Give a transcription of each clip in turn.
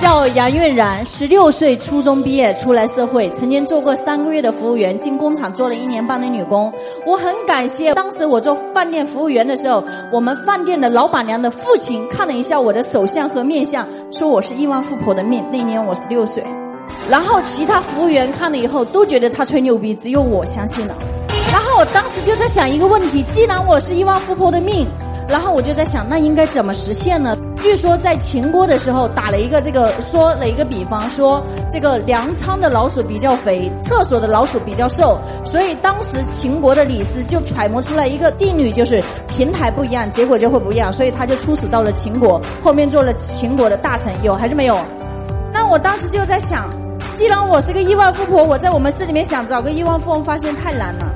叫杨韵然，十六岁初中毕业出来社会，曾经做过三个月的服务员，进工厂做了一年半的女工。我很感谢当时我做饭店服务员的时候，我们饭店的老板娘的父亲看了一下我的手相和面相，说我是亿万富婆的命。那年我十六岁，然后其他服务员看了以后都觉得他吹牛逼，只有我相信了。然后我当时就在想一个问题：既然我是亿万富婆的命。然后我就在想，那应该怎么实现呢？据说在秦国的时候打了一个这个，说了一个比方，说这个粮仓的老鼠比较肥，厕所的老鼠比较瘦，所以当时秦国的李斯就揣摩出来一个定律就是平台不一样，结果就会不一样，所以他就出使到了秦国，后面做了秦国的大臣，有还是没有？那我当时就在想，既然我是个亿万富婆，我在我们市里面想找个亿万富翁，发现太难了。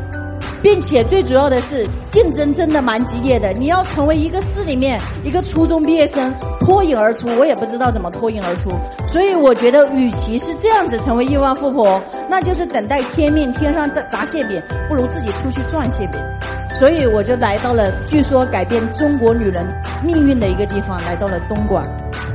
并且最主要的是，竞争真的蛮激烈的。你要成为一个市里面一个初中毕业生脱颖而出，我也不知道怎么脱颖而出。所以我觉得，与其是这样子成为亿万富婆，那就是等待天命，天上砸砸馅饼，不如自己出去赚馅饼。所以我就来到了据说改变中国女人命运的一个地方，来到了东莞。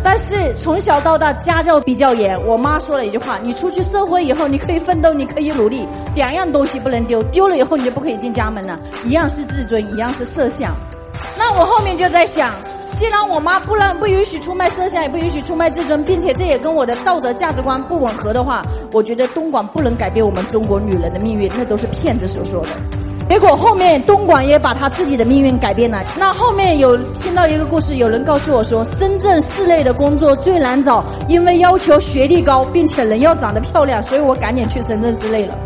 但是从小到大家教比较严，我妈说了一句话：你出去社会以后，你可以奋斗，你可以努力，两样东西不能丢，丢了以后你就不可以进家门了。一样是自尊，一样是色相。那我后面就在想，既然我妈不让不允许出卖色相，也不允许出卖自尊，并且这也跟我的道德价值观不吻合的话，我觉得东莞不能改变我们中国女人的命运，那都是骗子所说的。结果后面东莞也把他自己的命运改变了。那后面有听到一个故事，有人告诉我说，深圳市内的工作最难找，因为要求学历高，并且人要长得漂亮，所以我赶紧去深圳市内了。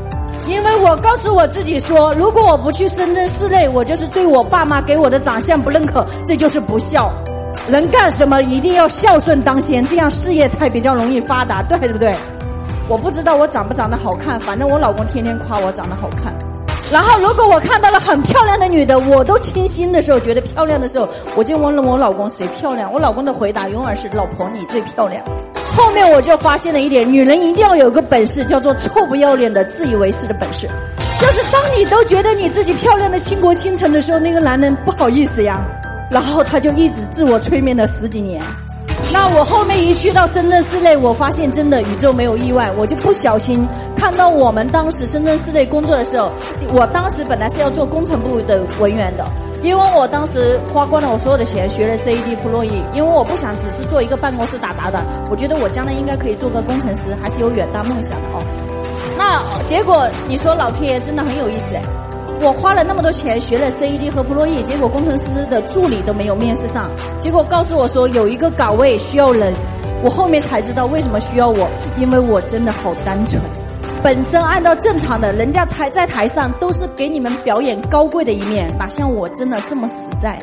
因为我告诉我自己说，如果我不去深圳市内，我就是对我爸妈给我的长相不认可，这就是不孝。能干什么一定要孝顺当先，这样事业才比较容易发达，对不对？我不知道我长不长得好看，反正我老公天天夸我长得好看。然后，如果我看到了很漂亮的女的，我都清新的时候，觉得漂亮的时候，我就问了我老公谁漂亮。我老公的回答永远是：老婆你最漂亮。后面我就发现了一点，女人一定要有个本事，叫做臭不要脸的自以为是的本事。就是当你都觉得你自己漂亮的倾国倾城的时候，那个男人不好意思呀，然后他就一直自我催眠了十几年。那我后面一去到深圳市内，我发现真的宇宙没有意外，我就不小心看到我们当时深圳市内工作的时候，我当时本来是要做工程部的文员的，因为我当时花光了我所有的钱学了 CAD Pro 因为我不想只是做一个办公室打杂的，我觉得我将来应该可以做个工程师，还是有远大梦想的哦。那结果你说老天爷真的很有意思哎。我花了那么多钱学了 CAD 和 Pro E，结果工程师的助理都没有面试上。结果告诉我说有一个岗位需要人，我后面才知道为什么需要我，因为我真的好单纯。本身按照正常的，人家台在台上都是给你们表演高贵的一面，哪像我真的这么实在。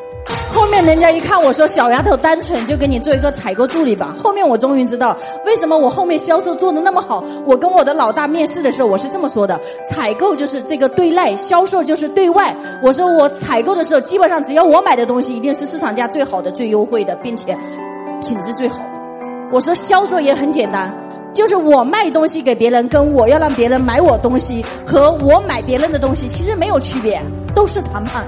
后面人家一看我说小丫头单纯，就给你做一个采购助理吧。后面我终于知道为什么我后面销售做的那么好。我跟我的老大面试的时候，我是这么说的：采购就是这个对内，销售就是对外。我说我采购的时候，基本上只要我买的东西一定是市场价最好的、最优惠的，并且品质最好。我说销售也很简单，就是我卖东西给别人，跟我要让别人买我东西和我买别人的东西其实没有区别，都是谈判。